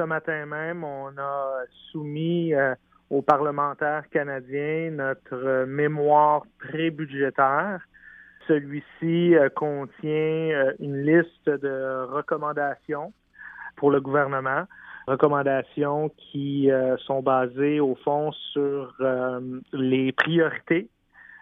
ce matin même, on a soumis euh, aux parlementaires canadiens notre mémoire pré-budgétaire. Celui-ci euh, contient une liste de recommandations pour le gouvernement, recommandations qui sont basées au fond sur les priorités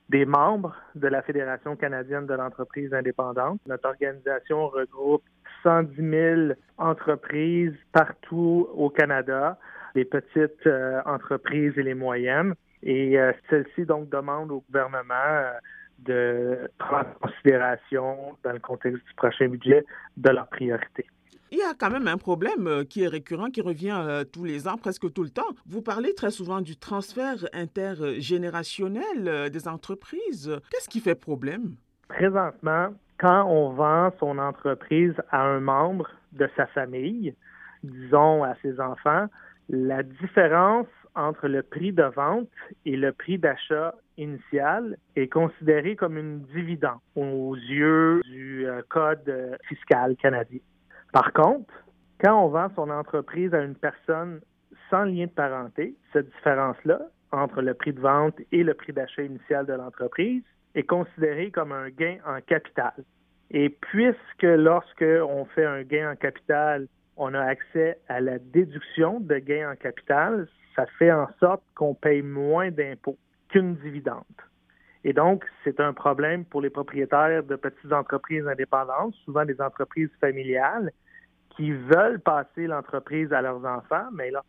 des membres de la Fédération canadienne de l'entreprise indépendante. Notre organisation regroupe 110 000 entreprises partout au Canada, les petites euh, entreprises et les moyennes. Et euh, celles-ci donc demandent au gouvernement euh, de prendre en considération, dans le contexte du prochain budget, de leurs priorités. Il y a quand même un problème qui est récurrent, qui revient tous les ans, presque tout le temps. Vous parlez très souvent du transfert intergénérationnel des entreprises. Qu'est-ce qui fait problème? Présentement, quand on vend son entreprise à un membre de sa famille, disons à ses enfants, la différence entre le prix de vente et le prix d'achat initial est considérée comme une dividende aux yeux du Code fiscal canadien. Par contre, quand on vend son entreprise à une personne sans lien de parenté, cette différence-là entre le prix de vente et le prix d'achat initial de l'entreprise est considérée comme un gain en capital. Et puisque lorsque on fait un gain en capital, on a accès à la déduction de gain en capital, ça fait en sorte qu'on paye moins d'impôts qu'une dividende. Et donc, c'est un problème pour les propriétaires de petites entreprises indépendantes, souvent des entreprises familiales, qui veulent passer l'entreprise à leurs enfants, mais là,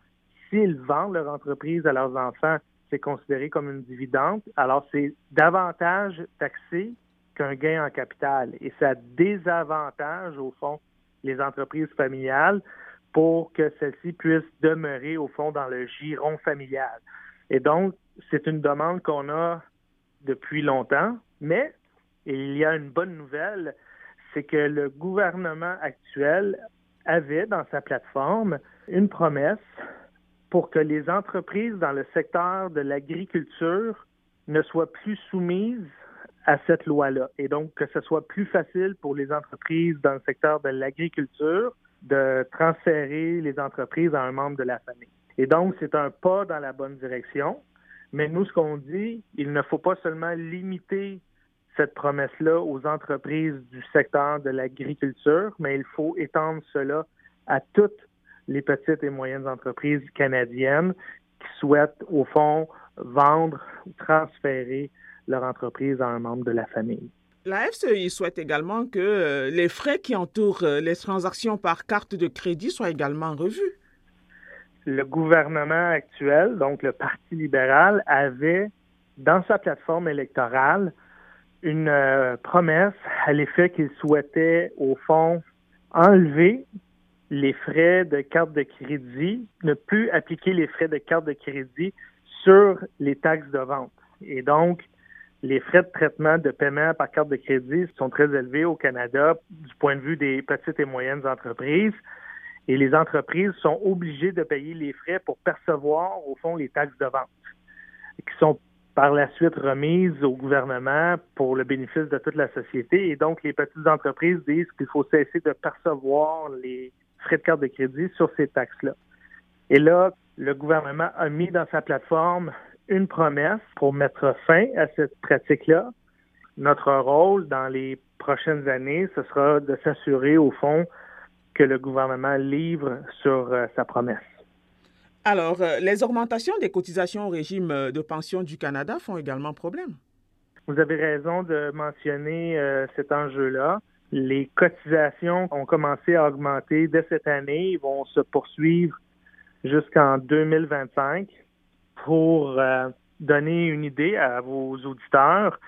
s'ils vendent leur entreprise à leurs enfants, c'est considéré comme une dividende. Alors, c'est davantage taxé qu'un gain en capital. Et ça désavantage, au fond, les entreprises familiales pour que celles-ci puissent demeurer, au fond, dans le giron familial. Et donc, c'est une demande qu'on a depuis longtemps, mais il y a une bonne nouvelle, c'est que le gouvernement actuel avait dans sa plateforme une promesse pour que les entreprises dans le secteur de l'agriculture ne soient plus soumises à cette loi-là et donc que ce soit plus facile pour les entreprises dans le secteur de l'agriculture de transférer les entreprises à un membre de la famille. Et donc, c'est un pas dans la bonne direction. Mais nous, ce qu'on dit, il ne faut pas seulement limiter cette promesse-là aux entreprises du secteur de l'agriculture, mais il faut étendre cela à toutes les petites et moyennes entreprises canadiennes qui souhaitent, au fond, vendre ou transférer leur entreprise à un membre de la famille. La FCI souhaite également que euh, les frais qui entourent euh, les transactions par carte de crédit soient également revus le gouvernement actuel, donc le Parti libéral, avait dans sa plateforme électorale une euh, promesse à l'effet qu'il souhaitait, au fond, enlever les frais de carte de crédit, ne plus appliquer les frais de carte de crédit sur les taxes de vente. Et donc, les frais de traitement de paiement par carte de crédit sont très élevés au Canada du point de vue des petites et moyennes entreprises et les entreprises sont obligées de payer les frais pour percevoir, au fond, les taxes de vente, qui sont par la suite remises au gouvernement pour le bénéfice de toute la société. Et donc, les petites entreprises disent qu'il faut cesser de percevoir les frais de carte de crédit sur ces taxes-là. Et là, le gouvernement a mis dans sa plateforme une promesse pour mettre fin à cette pratique-là. Notre rôle dans les prochaines années, ce sera de s'assurer, au fond, que le gouvernement livre sur euh, sa promesse. Alors, euh, les augmentations des cotisations au régime euh, de pension du Canada font également problème. Vous avez raison de mentionner cet enjeu-là. Les cotisations ont commencé à augmenter dès cette année. Ils vont se poursuivre jusqu'en 2025. Pour donner une idée à vos auditeurs,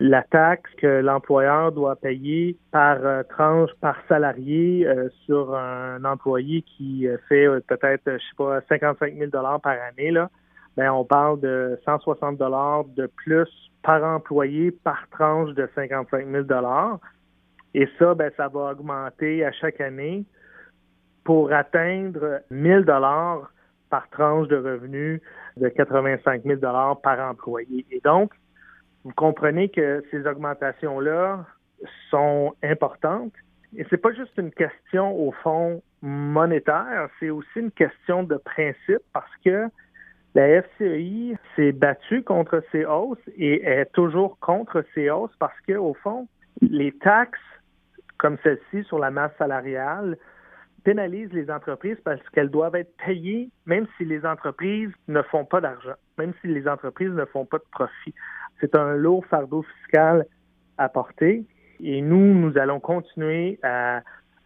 la taxe que l'employeur doit payer par euh, tranche par salarié euh, sur un employé qui euh, fait peut-être, je sais pas, 55 000 dollars par année là, ben on parle de 160 dollars de plus par employé par tranche de 55 000 dollars. Et ça, ben ça va augmenter à chaque année pour atteindre 1000 dollars par tranche de revenus de 85 000 dollars par employé. Et donc, vous comprenez que ces augmentations-là sont importantes Et c'est pas juste une question au fond monétaire, c'est aussi une question de principe parce que la FCI s'est battue contre ces hausses et est toujours contre ces hausses parce que au fond, les taxes comme celle-ci sur la masse salariale pénalisent les entreprises parce qu'elles doivent être payées même si les entreprises ne font pas d'argent, même si les entreprises ne font pas de profit. C'est un lourd fardeau fiscal à porter et nous, nous allons continuer à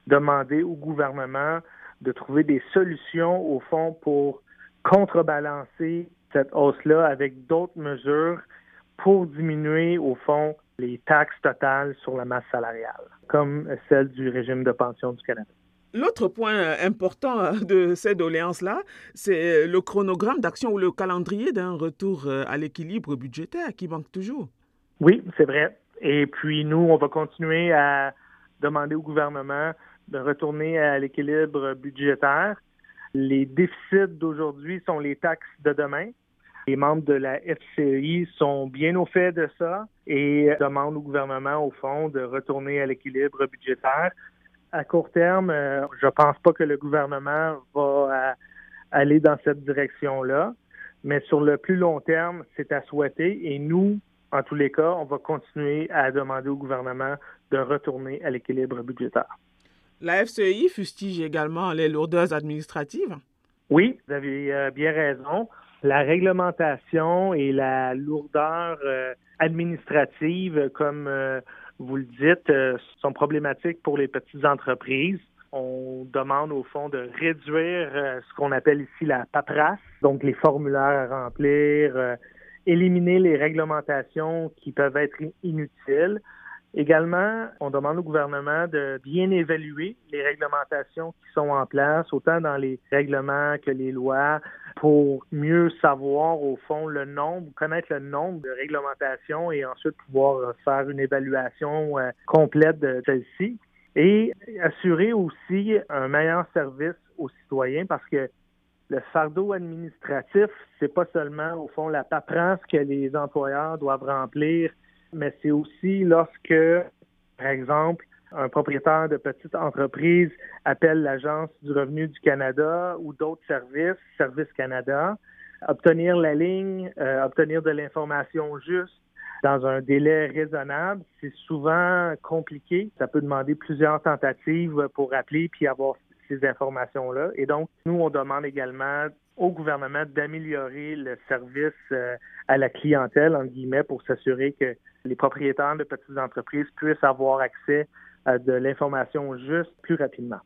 demander au gouvernement de trouver des solutions, au fond, pour contrebalancer cette hausse-là avec d'autres mesures pour diminuer, au fond, les taxes totales sur la masse salariale, comme celle du régime de pension du Canada. L'autre point euh, important euh, de ces doléances-là, c'est le chronogramme d'action ou le calendrier d'un retour euh, à l'équilibre budgétaire qui manque toujours. Oui, c'est vrai. Et puis nous, on va continuer à demander au gouvernement de retourner à l'équilibre budgétaire. Les déficits d'aujourd'hui sont les taxes de demain. Les membres de la FCI sont bien au fait de ça et demandent au gouvernement, au fond, de retourner à l'équilibre budgétaire. À court terme, euh, je pense pas que le gouvernement va euh, aller dans cette direction-là, mais sur le plus long terme, c'est à souhaiter et nous, en tous les cas, on va continuer à demander au gouvernement de retourner à l'équilibre budgétaire. La FCI fustige également les lourdeurs administratives? Oui, vous avez euh, bien raison. La réglementation et la lourdeur euh, administrative, comme euh, vous le dites, sont problématiques pour les petites entreprises. On demande au fond de réduire ce qu'on appelle ici la paperasse, donc les formulaires à remplir, éliminer les réglementations qui peuvent être inutiles. Également, on demande au gouvernement de bien évaluer les réglementations qui sont en place, autant dans les règlements que les lois, pour mieux savoir au fond le nombre, connaître le nombre de réglementations et ensuite pouvoir faire une évaluation euh, complète de celles-ci. Et assurer aussi un meilleur service aux citoyens parce que le fardeau administratif, c'est pas seulement au fond la paperasse que les employeurs doivent remplir mais c'est aussi lorsque, par exemple, un propriétaire de petite entreprise appelle l'Agence du revenu du Canada ou d'autres services, Service Canada, obtenir la ligne, euh, obtenir de l'information juste dans un délai raisonnable, c'est souvent compliqué. Ça peut demander plusieurs tentatives pour appeler puis avoir ces informations-là. Et donc, nous, on demande également au gouvernement d'améliorer le service euh, à la clientèle, en guillemets, pour s'assurer que les propriétaires de petites entreprises puissent avoir accès de l'information juste plus rapidement.